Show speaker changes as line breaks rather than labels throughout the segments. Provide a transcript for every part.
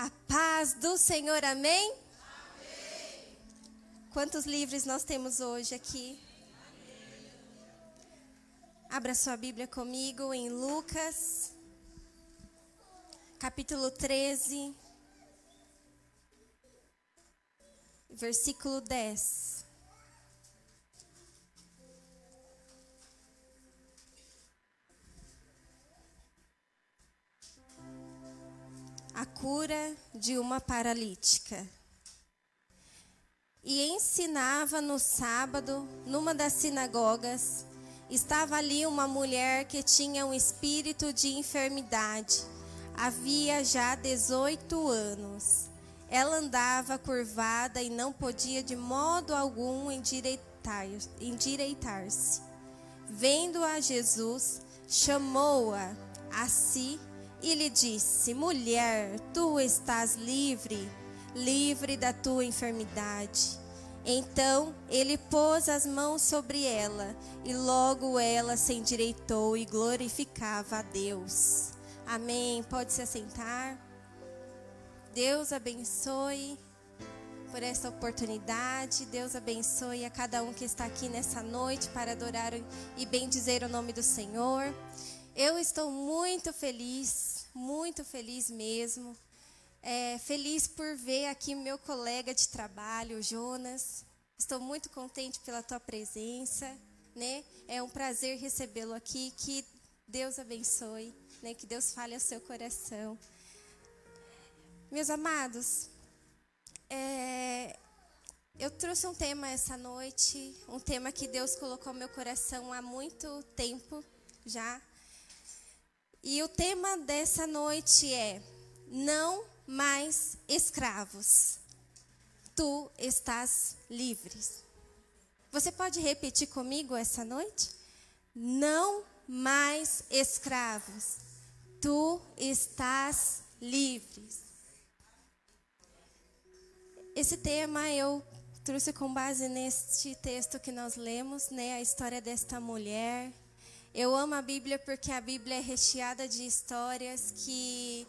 A paz do Senhor, amém? amém? Quantos livros nós temos hoje aqui? Amém. Abra sua Bíblia comigo em Lucas, capítulo 13, versículo 10. A cura de uma paralítica. E ensinava no sábado, numa das sinagogas, estava ali uma mulher que tinha um espírito de enfermidade. Havia já 18 anos. Ela andava curvada e não podia de modo algum endireitar-se. Endireitar Vendo a Jesus, chamou-a a si e lhe disse: Mulher, tu estás livre, livre da tua enfermidade. Então ele pôs as mãos sobre ela, e logo ela se endireitou e glorificava a Deus. Amém. Pode se assentar. Deus abençoe por esta oportunidade. Deus abençoe a cada um que está aqui nessa noite para adorar e bendizer o nome do Senhor. Eu estou muito feliz, muito feliz mesmo. É, feliz por ver aqui meu colega de trabalho, Jonas. Estou muito contente pela tua presença, né? É um prazer recebê-lo aqui. Que Deus abençoe, né? Que Deus fale ao seu coração. Meus amados, é, eu trouxe um tema essa noite, um tema que Deus colocou no meu coração há muito tempo já. E o tema dessa noite é: Não mais escravos. Tu estás livres. Você pode repetir comigo essa noite? Não mais escravos. Tu estás livres. Esse tema eu trouxe com base neste texto que nós lemos, né, a história desta mulher eu amo a Bíblia porque a Bíblia é recheada de histórias que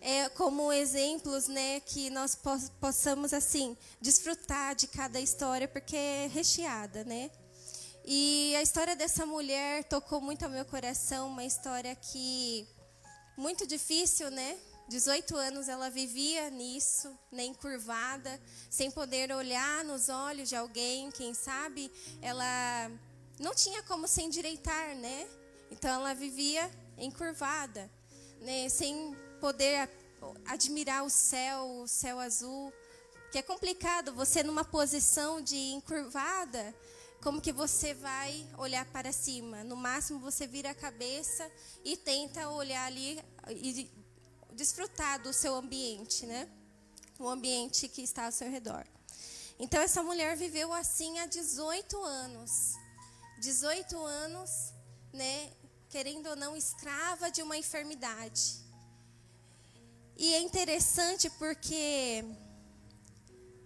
é como exemplos, né, que nós possamos assim desfrutar de cada história porque é recheada, né? E a história dessa mulher tocou muito ao meu coração, uma história que muito difícil, né? 18 anos ela vivia nisso, né, encurvada, sem poder olhar nos olhos de alguém, quem sabe ela não tinha como se endireitar, né? Então ela vivia encurvada, né? Sem poder admirar o céu, o céu azul, que é complicado você numa posição de encurvada, como que você vai olhar para cima? No máximo você vira a cabeça e tenta olhar ali e desfrutar do seu ambiente, né? O ambiente que está ao seu redor. Então essa mulher viveu assim há 18 anos. 18 anos, né, querendo ou não, escrava de uma enfermidade. E é interessante porque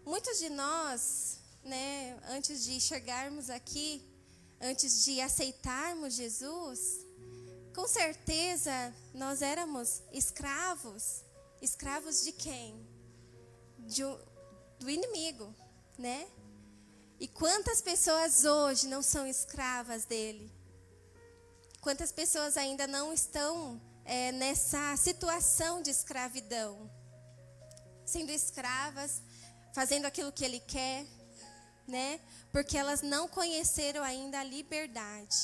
muitos de nós, né, antes de chegarmos aqui, antes de aceitarmos Jesus, com certeza nós éramos escravos. Escravos de quem? De, do inimigo, né? E quantas pessoas hoje não são escravas dele? Quantas pessoas ainda não estão é, nessa situação de escravidão? Sendo escravas, fazendo aquilo que ele quer, né? Porque elas não conheceram ainda a liberdade.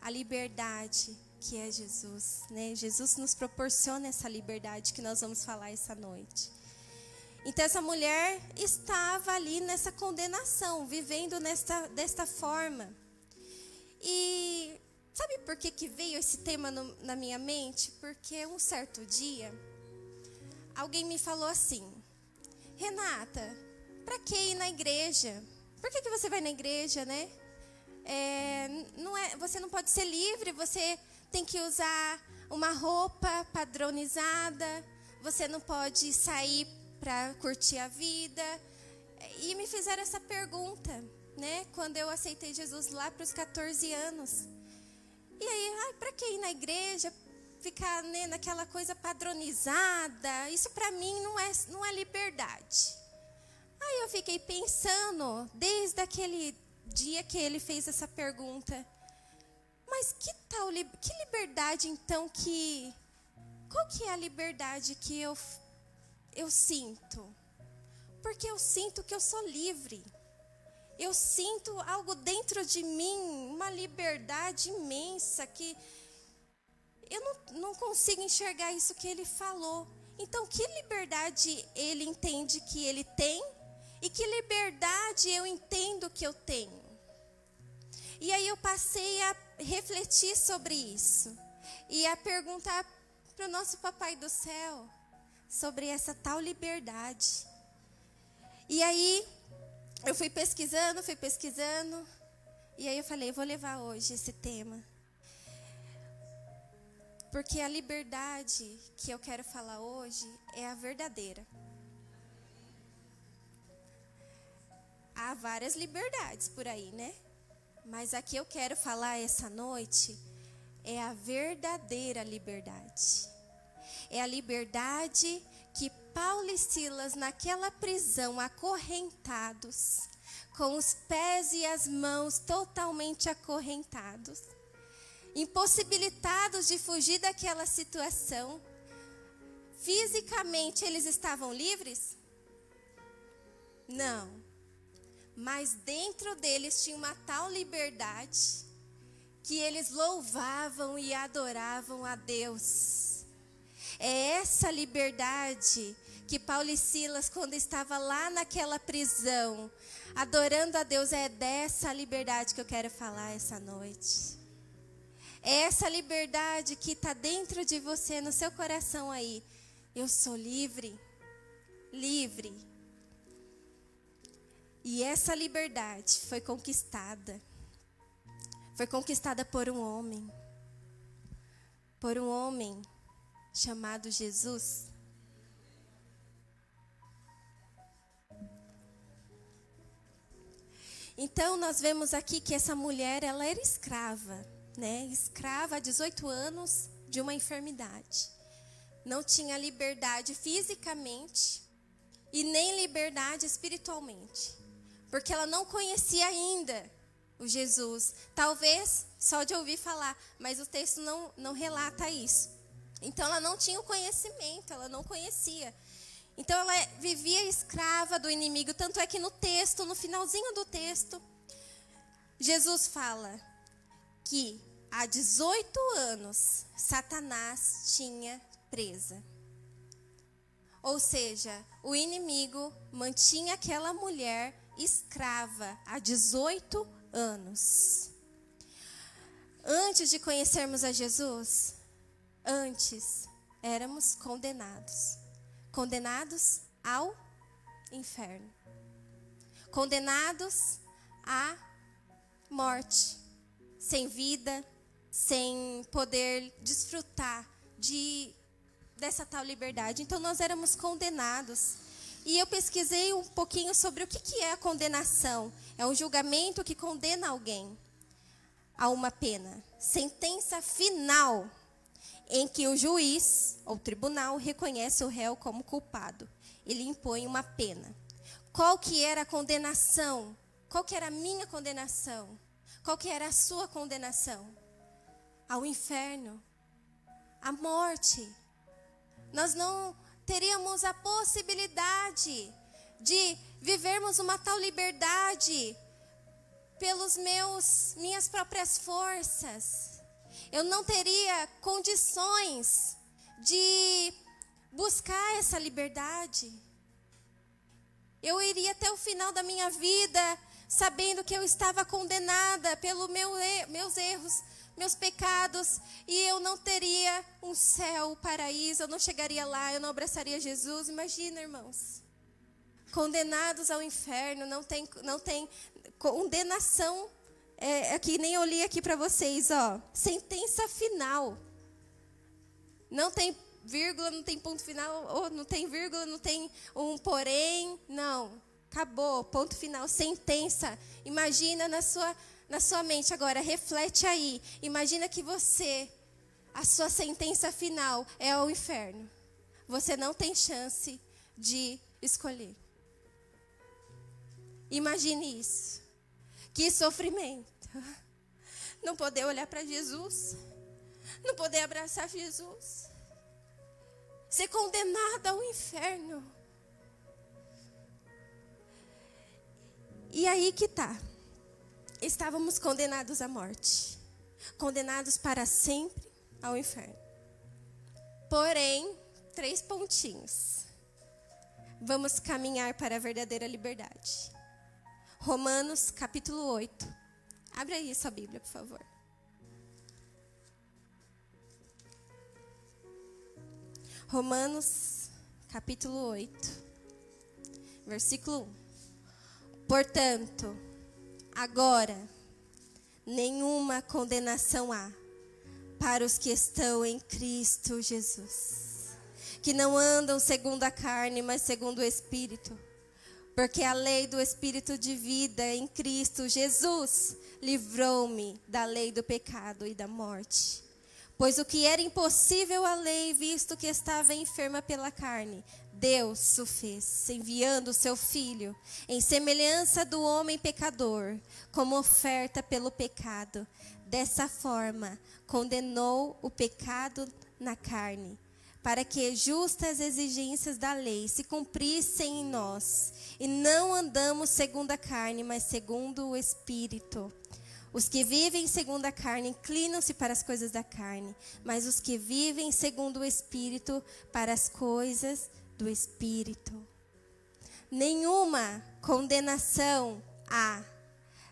A liberdade que é Jesus, né? Jesus nos proporciona essa liberdade que nós vamos falar essa noite. Então essa mulher estava ali nessa condenação, vivendo nesta, desta forma. E sabe por que, que veio esse tema no, na minha mente? Porque um certo dia, alguém me falou assim: Renata, para que ir na igreja? Por que, que você vai na igreja, né? É, não é, você não pode ser livre, você tem que usar uma roupa padronizada, você não pode sair para curtir a vida. E me fizeram essa pergunta, né? Quando eu aceitei Jesus lá para os 14 anos. E aí, ah, para que ir na igreja? ficar né, naquela coisa padronizada. Isso para mim não é, não é liberdade. Aí eu fiquei pensando, desde aquele dia que ele fez essa pergunta, mas que tal, que liberdade então que, qual que é a liberdade que eu, eu sinto? Porque eu sinto que eu sou livre. Eu sinto algo dentro de mim, uma liberdade imensa que eu não, não consigo enxergar isso que ele falou. Então, que liberdade ele entende que ele tem e que liberdade eu entendo que eu tenho? E aí eu passei a refletir sobre isso e a perguntar para o nosso Papai do Céu sobre essa tal liberdade. E aí eu fui pesquisando, fui pesquisando, e aí eu falei, vou levar hoje esse tema. Porque a liberdade que eu quero falar hoje é a verdadeira. Há várias liberdades por aí, né? Mas a que eu quero falar essa noite é a verdadeira liberdade. É a liberdade que Paulo e Silas, naquela prisão, acorrentados, com os pés e as mãos totalmente acorrentados, impossibilitados de fugir daquela situação. Fisicamente eles estavam livres? Não. Mas dentro deles tinha uma tal liberdade que eles louvavam e adoravam a Deus. É essa liberdade que Paulo e Silas, quando estava lá naquela prisão, adorando a Deus, é dessa liberdade que eu quero falar essa noite. É essa liberdade que está dentro de você, no seu coração aí. Eu sou livre, livre. E essa liberdade foi conquistada. Foi conquistada por um homem. Por um homem chamado Jesus. Então nós vemos aqui que essa mulher, ela era escrava né, escrava há 18 anos de uma enfermidade. Não tinha liberdade fisicamente e nem liberdade espiritualmente, porque ela não conhecia ainda o Jesus. Talvez só de ouvir falar, mas o texto não, não relata isso. Então ela não tinha o conhecimento, ela não conhecia. Então ela vivia escrava do inimigo, tanto é que no texto, no finalzinho do texto, Jesus fala que há 18 anos, Satanás tinha presa. Ou seja, o inimigo mantinha aquela mulher escrava há 18 anos. Antes de conhecermos a Jesus, antes éramos condenados. Condenados ao inferno. Condenados à morte, sem vida, sem poder desfrutar de dessa tal liberdade. Então nós éramos condenados. E eu pesquisei um pouquinho sobre o que, que é a condenação. É um julgamento que condena alguém a uma pena. Sentença final em que o juiz ou tribunal reconhece o réu como culpado. Ele impõe uma pena. Qual que era a condenação? Qual que era a minha condenação? Qual que era a sua condenação? ao inferno, à morte. Nós não teríamos a possibilidade de vivermos uma tal liberdade pelos meus minhas próprias forças. Eu não teria condições de buscar essa liberdade. Eu iria até o final da minha vida sabendo que eu estava condenada pelos meu, meus erros, meus pecados e eu não teria um céu, um paraíso, eu não chegaria lá, eu não abraçaria Jesus. Imagina, irmãos. Condenados ao inferno, não tem, não tem condenação. É, aqui nem eu li aqui para vocês, ó. Sentença final. Não tem vírgula, não tem ponto final, ou não tem vírgula, não tem um porém, não. Acabou, ponto final, sentença. Imagina na sua na sua mente agora, reflete aí. Imagina que você a sua sentença final é o inferno. Você não tem chance de escolher. Imagine isso. Que sofrimento. Não poder olhar para Jesus. Não poder abraçar Jesus. Ser condenado ao inferno. E aí que tá. Estávamos condenados à morte. Condenados para sempre ao inferno. Porém, três pontinhos. Vamos caminhar para a verdadeira liberdade. Romanos capítulo 8. Abre aí sua Bíblia, por favor. Romanos capítulo 8, versículo 1. Portanto, agora nenhuma condenação há para os que estão em Cristo Jesus, que não andam segundo a carne, mas segundo o Espírito. Porque a lei do Espírito de vida em Cristo Jesus livrou-me da lei do pecado e da morte. Pois o que era impossível à lei, visto que estava enferma pela carne, Deus o fez, enviando o seu filho em semelhança do homem pecador, como oferta pelo pecado. Dessa forma, condenou o pecado na carne, para que justas exigências da lei se cumprissem em nós, e não andamos segundo a carne, mas segundo o Espírito. Os que vivem segundo a carne inclinam-se para as coisas da carne, mas os que vivem segundo o Espírito, para as coisas do Espírito. Nenhuma condenação há.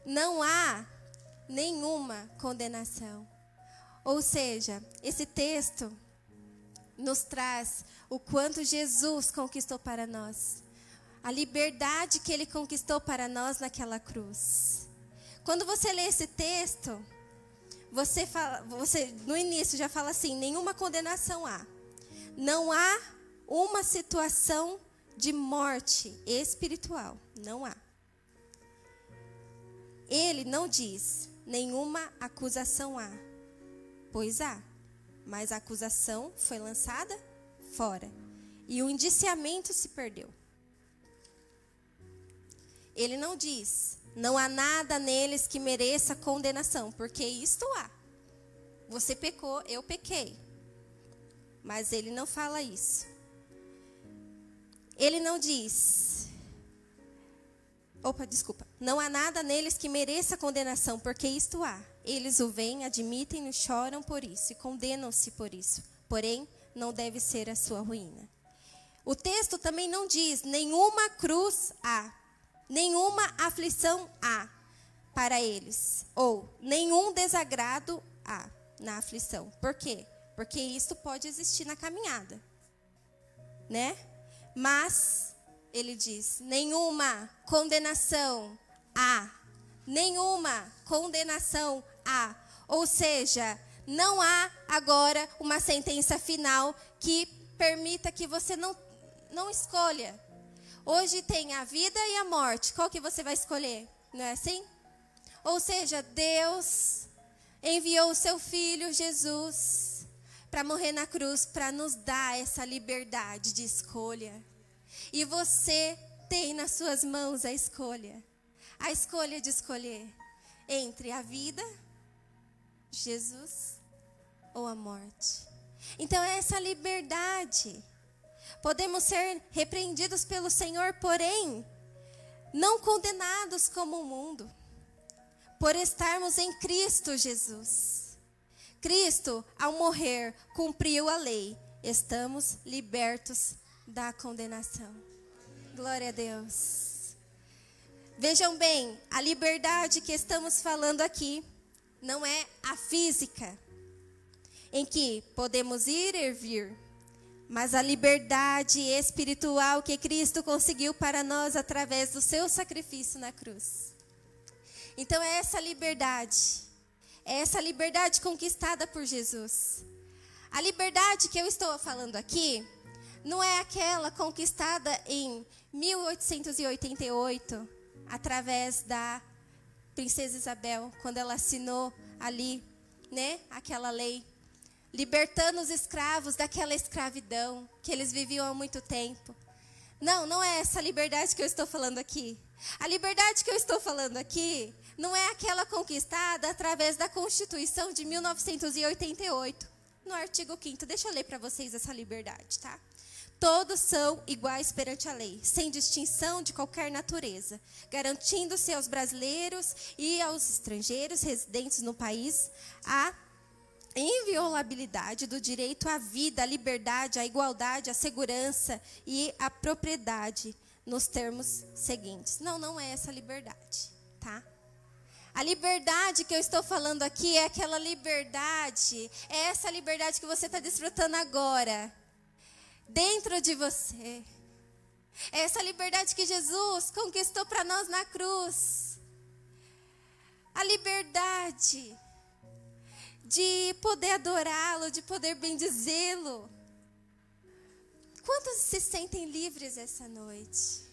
Não há nenhuma condenação. Ou seja, esse texto nos traz o quanto Jesus conquistou para nós, a liberdade que ele conquistou para nós naquela cruz. Quando você lê esse texto, você, fala, você no início já fala assim: nenhuma condenação há. Não há uma situação de morte espiritual. Não há. Ele não diz nenhuma acusação há. Pois há. Mas a acusação foi lançada fora. E o indiciamento se perdeu. Ele não diz não há nada neles que mereça condenação, porque isto há. Você pecou, eu pequei. Mas ele não fala isso. Ele não diz. Opa, desculpa. Não há nada neles que mereça condenação, porque isto há. Eles o veem, admitem e choram por isso e condenam-se por isso. Porém, não deve ser a sua ruína. O texto também não diz nenhuma cruz há nenhuma aflição há para eles, ou nenhum desagrado há na aflição. Por quê? Porque isso pode existir na caminhada, né? Mas ele diz: nenhuma condenação há, nenhuma condenação há. Ou seja, não há agora uma sentença final que permita que você não, não escolha Hoje tem a vida e a morte. Qual que você vai escolher? Não é assim? Ou seja, Deus enviou o seu filho Jesus para morrer na cruz para nos dar essa liberdade de escolha. E você tem nas suas mãos a escolha. A escolha de escolher entre a vida, Jesus ou a morte. Então é essa liberdade Podemos ser repreendidos pelo Senhor, porém, não condenados como o mundo, por estarmos em Cristo Jesus. Cristo, ao morrer, cumpriu a lei. Estamos libertos da condenação. Glória a Deus. Vejam bem, a liberdade que estamos falando aqui não é a física, em que podemos ir e vir mas a liberdade espiritual que Cristo conseguiu para nós através do seu sacrifício na cruz. Então é essa liberdade, é essa liberdade conquistada por Jesus. A liberdade que eu estou falando aqui não é aquela conquistada em 1888 através da princesa Isabel, quando ela assinou ali, né, aquela lei libertando os escravos daquela escravidão que eles viviam há muito tempo. Não, não é essa liberdade que eu estou falando aqui. A liberdade que eu estou falando aqui não é aquela conquistada através da Constituição de 1988, no artigo 5 Deixa eu ler para vocês essa liberdade, tá? Todos são iguais perante a lei, sem distinção de qualquer natureza, garantindo-se aos brasileiros e aos estrangeiros residentes no país a inviolabilidade do direito à vida, à liberdade, à igualdade, à segurança e à propriedade, nos termos seguintes. Não, não é essa liberdade, tá? A liberdade que eu estou falando aqui é aquela liberdade, é essa liberdade que você está desfrutando agora dentro de você. É essa liberdade que Jesus conquistou para nós na cruz. A liberdade de poder adorá-lo, de poder bendizê-lo. Quantos se sentem livres essa noite?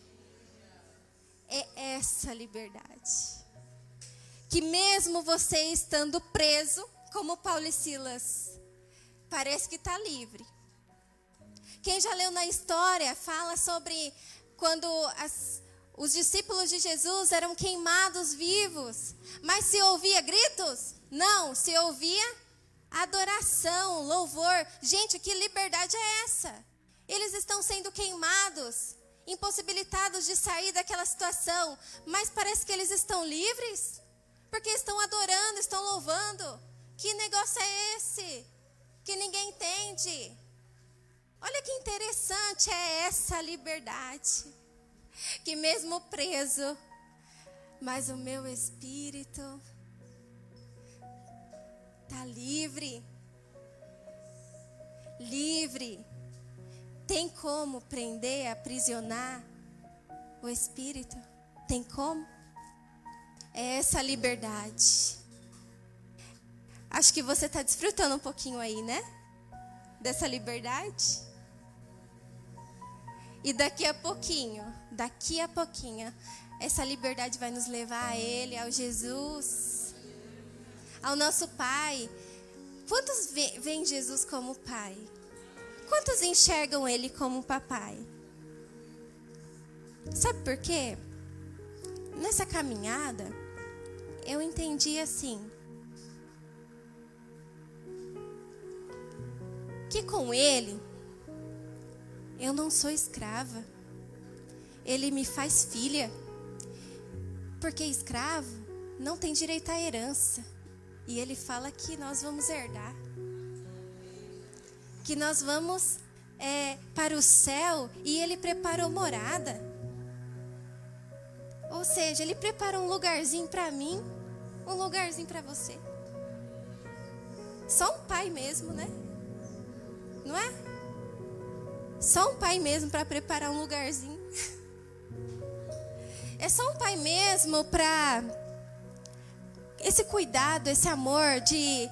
É essa liberdade. Que mesmo você estando preso, como Paulo e Silas, parece que está livre. Quem já leu na história fala sobre quando as, os discípulos de Jesus eram queimados vivos. Mas se ouvia gritos? Não, se ouvia adoração, louvor. Gente, que liberdade é essa? Eles estão sendo queimados, impossibilitados de sair daquela situação, mas parece que eles estão livres, porque estão adorando, estão louvando. Que negócio é esse? Que ninguém entende. Olha que interessante é essa liberdade. Que mesmo preso, mas o meu espírito está livre. Livre. Tem como prender, aprisionar o espírito? Tem como? É essa liberdade. Acho que você está desfrutando um pouquinho aí, né? Dessa liberdade. E daqui a pouquinho, daqui a pouquinho, essa liberdade vai nos levar a Ele, ao Jesus, ao nosso Pai. Quantos veem Jesus como Pai? Quantos enxergam Ele como Papai? Sabe por quê? Nessa caminhada, eu entendi assim. Que com Ele eu não sou escrava. Ele me faz filha. Porque escravo não tem direito à herança. E ele fala que nós vamos herdar. Que nós vamos é, para o céu e ele preparou morada. Ou seja, ele preparou um lugarzinho para mim, um lugarzinho para você. Só um pai mesmo, né? Não é? Só um pai mesmo para preparar um lugarzinho. É só um pai mesmo para esse cuidado, esse amor de,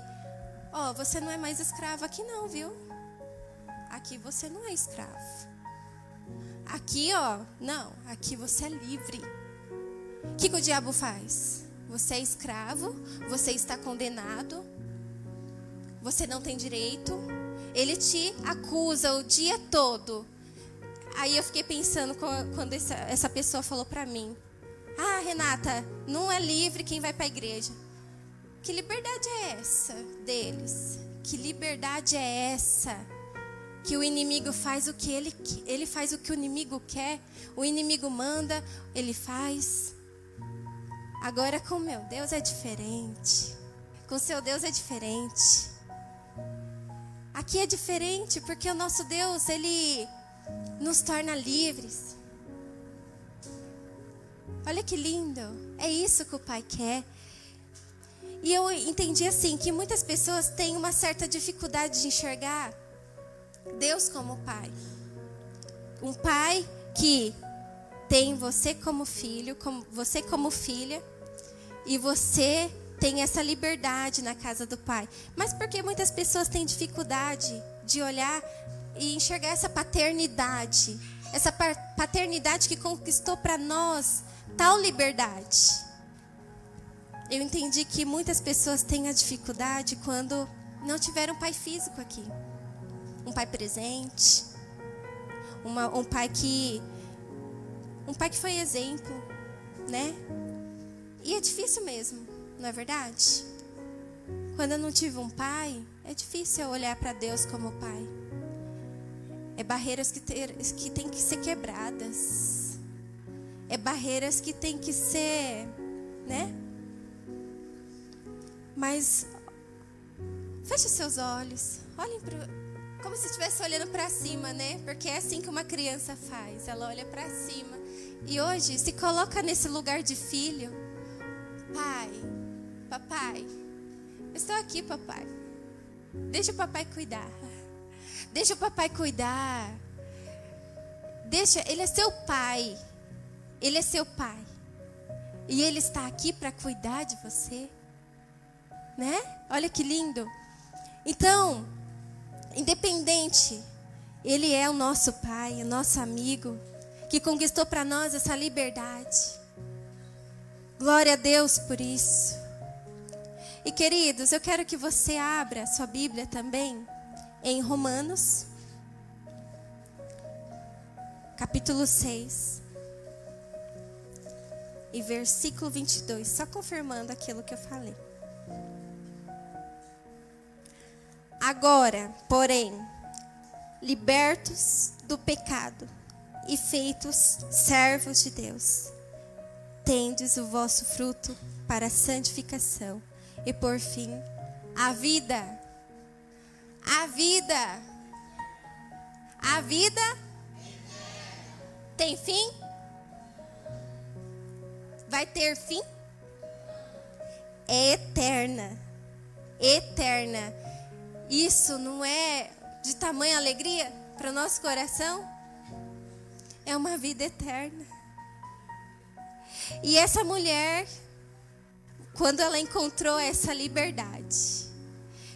ó, oh, você não é mais escravo aqui não, viu? Aqui você não é escravo. Aqui, ó, não, aqui você é livre. O que, que o diabo faz? Você é escravo, você está condenado, você não tem direito, ele te acusa o dia todo. Aí eu fiquei pensando quando essa, pessoa falou para mim: Ah, Renata, não é livre quem vai para a igreja. Que liberdade é essa deles? Que liberdade é essa? Que o inimigo faz o que ele ele faz o que o inimigo quer. O inimigo manda, ele faz. Agora com meu Deus é diferente. Com seu Deus é diferente. Aqui é diferente porque o nosso Deus, ele nos torna livres. Olha que lindo. É isso que o Pai quer. E eu entendi assim que muitas pessoas têm uma certa dificuldade de enxergar Deus como Pai. Um pai que tem você como filho, como você como filha, e você tem essa liberdade na casa do Pai. Mas porque muitas pessoas têm dificuldade de olhar e enxergar essa paternidade, essa paternidade que conquistou para nós tal liberdade. Eu entendi que muitas pessoas têm a dificuldade quando não tiveram um pai físico aqui. Um pai presente. Uma, um pai que. Um pai que foi exemplo, né? E é difícil mesmo, não é verdade? Quando eu não tive um pai, é difícil olhar para Deus como pai. É barreiras que, ter, que tem que ser quebradas. É barreiras que tem que ser, né? Mas feche seus olhos. Olhem para como se estivesse olhando para cima, né? Porque é assim que uma criança faz. Ela olha para cima. E hoje se coloca nesse lugar de filho. Pai, papai, estou aqui, papai. Deixa o papai cuidar. Deixa o papai cuidar. Deixa, ele é seu pai. Ele é seu pai. E ele está aqui para cuidar de você. Né? Olha que lindo. Então, independente, ele é o nosso pai, o nosso amigo, que conquistou para nós essa liberdade. Glória a Deus por isso. E queridos, eu quero que você abra sua Bíblia também em Romanos, capítulo 6, e versículo 22, só confirmando aquilo que eu falei. Agora, porém, libertos do pecado e feitos servos de Deus, tendes o vosso fruto para a santificação e por fim a vida. A vida. A vida tem fim? Vai ter fim? É eterna. Eterna. Isso não é de tamanha alegria para o nosso coração? É uma vida eterna. E essa mulher, quando ela encontrou essa liberdade,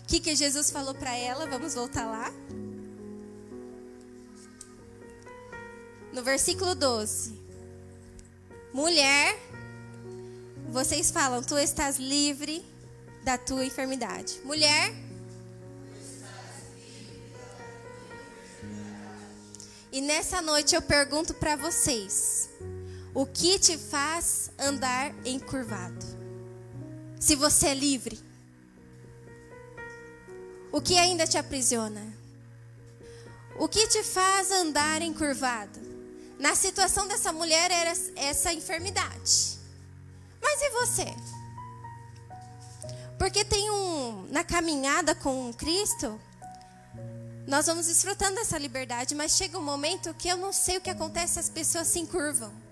o que, que Jesus falou para ela? Vamos voltar lá. No versículo 12: Mulher, vocês falam, tu estás livre da tua enfermidade. Mulher, E nessa noite eu pergunto para vocês: o que te faz andar encurvado? Se você é livre, o que ainda te aprisiona? O que te faz andar encurvado? Na situação dessa mulher era essa enfermidade. Mas e você? Porque tem um na caminhada com Cristo, nós vamos desfrutando dessa liberdade, mas chega um momento que eu não sei o que acontece, as pessoas se encurvam.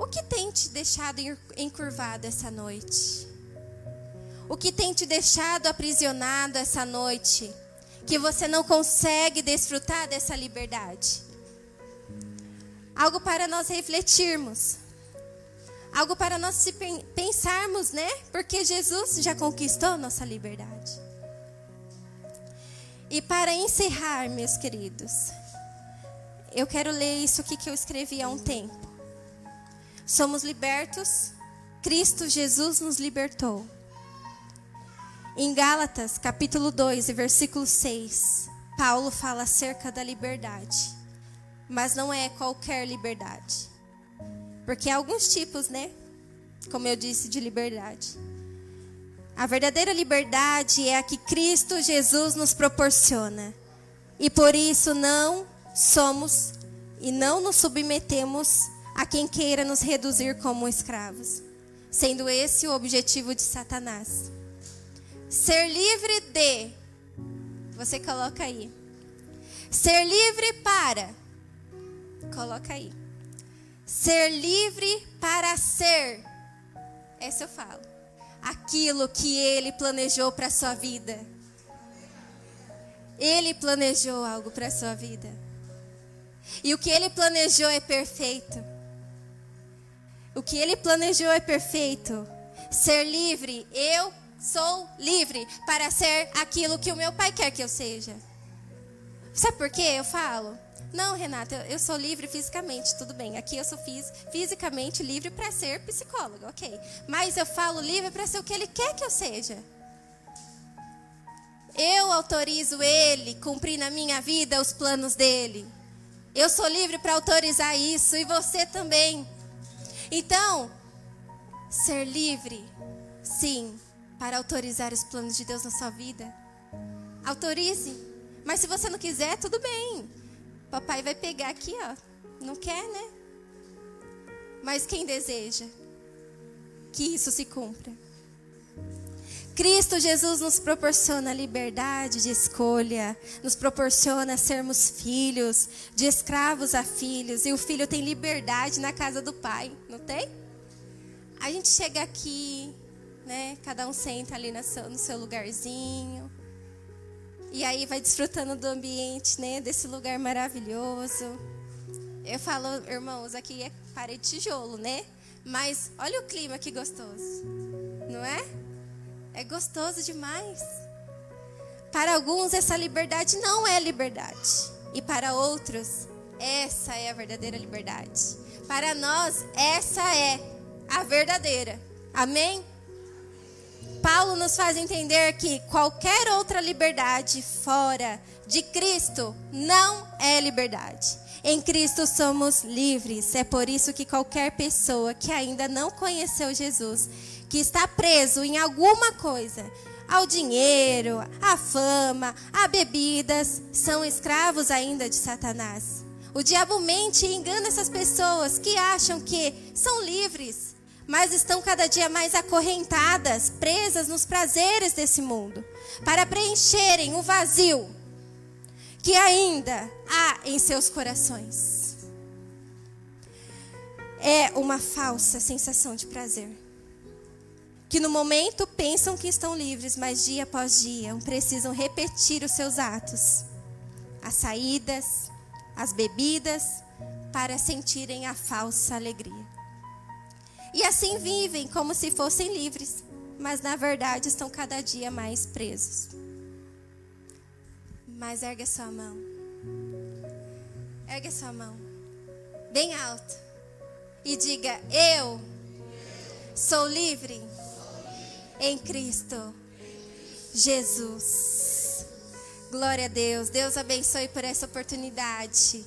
O que tem te deixado encurvado essa noite? O que tem te deixado aprisionado essa noite? Que você não consegue desfrutar dessa liberdade? Algo para nós refletirmos. Algo para nós pensarmos, né? Porque Jesus já conquistou nossa liberdade. E para encerrar, meus queridos, eu quero ler isso aqui que eu escrevi há um tempo. Somos libertos, Cristo Jesus nos libertou. Em Gálatas, capítulo 2, versículo 6, Paulo fala acerca da liberdade. Mas não é qualquer liberdade. Porque há alguns tipos, né? Como eu disse, de liberdade. A verdadeira liberdade é a que Cristo Jesus nos proporciona. E por isso não somos e não nos submetemos a quem queira nos reduzir como escravos, sendo esse o objetivo de Satanás. Ser livre de, você coloca aí. Ser livre para, coloca aí. Ser livre para ser, essa eu falo aquilo que Ele planejou para sua vida. Ele planejou algo para a sua vida. E o que Ele planejou é perfeito. O que Ele planejou é perfeito. Ser livre, eu sou livre para ser aquilo que o meu Pai quer que eu seja. Sabe por quê? Eu falo. Não, Renata, eu sou livre fisicamente, tudo bem. Aqui eu sou fis, fisicamente livre para ser psicóloga, ok. Mas eu falo livre para ser o que ele quer que eu seja. Eu autorizo Ele cumprir na minha vida os planos dele. Eu sou livre para autorizar isso e você também. Então, ser livre, sim, para autorizar os planos de Deus na sua vida. Autorize. Mas se você não quiser, tudo bem. Papai vai pegar aqui, ó. Não quer, né? Mas quem deseja que isso se cumpra? Cristo Jesus nos proporciona liberdade de escolha, nos proporciona sermos filhos, de escravos a filhos, e o filho tem liberdade na casa do pai, não tem? A gente chega aqui, né? Cada um senta ali no seu, no seu lugarzinho, e aí vai desfrutando do ambiente, né? Desse lugar maravilhoso. Eu falo, irmãos, aqui é parede de tijolo, né? Mas olha o clima que gostoso, não é? É gostoso demais. Para alguns, essa liberdade não é liberdade. E para outros, essa é a verdadeira liberdade. Para nós, essa é a verdadeira. Amém? Paulo nos faz entender que qualquer outra liberdade fora de Cristo não é liberdade. Em Cristo somos livres. É por isso que qualquer pessoa que ainda não conheceu Jesus que está preso em alguma coisa, ao dinheiro, à fama, a bebidas, são escravos ainda de Satanás. O diabo mente e engana essas pessoas que acham que são livres, mas estão cada dia mais acorrentadas, presas nos prazeres desse mundo, para preencherem o vazio que ainda há em seus corações. É uma falsa sensação de prazer que no momento pensam que estão livres, mas dia após dia precisam repetir os seus atos, as saídas, as bebidas, para sentirem a falsa alegria. E assim vivem como se fossem livres, mas na verdade estão cada dia mais presos. Mas ergue a sua mão. Ergue a sua mão. Bem alto. E diga: Eu sou livre em Cristo Jesus. Glória a Deus. Deus abençoe por essa oportunidade.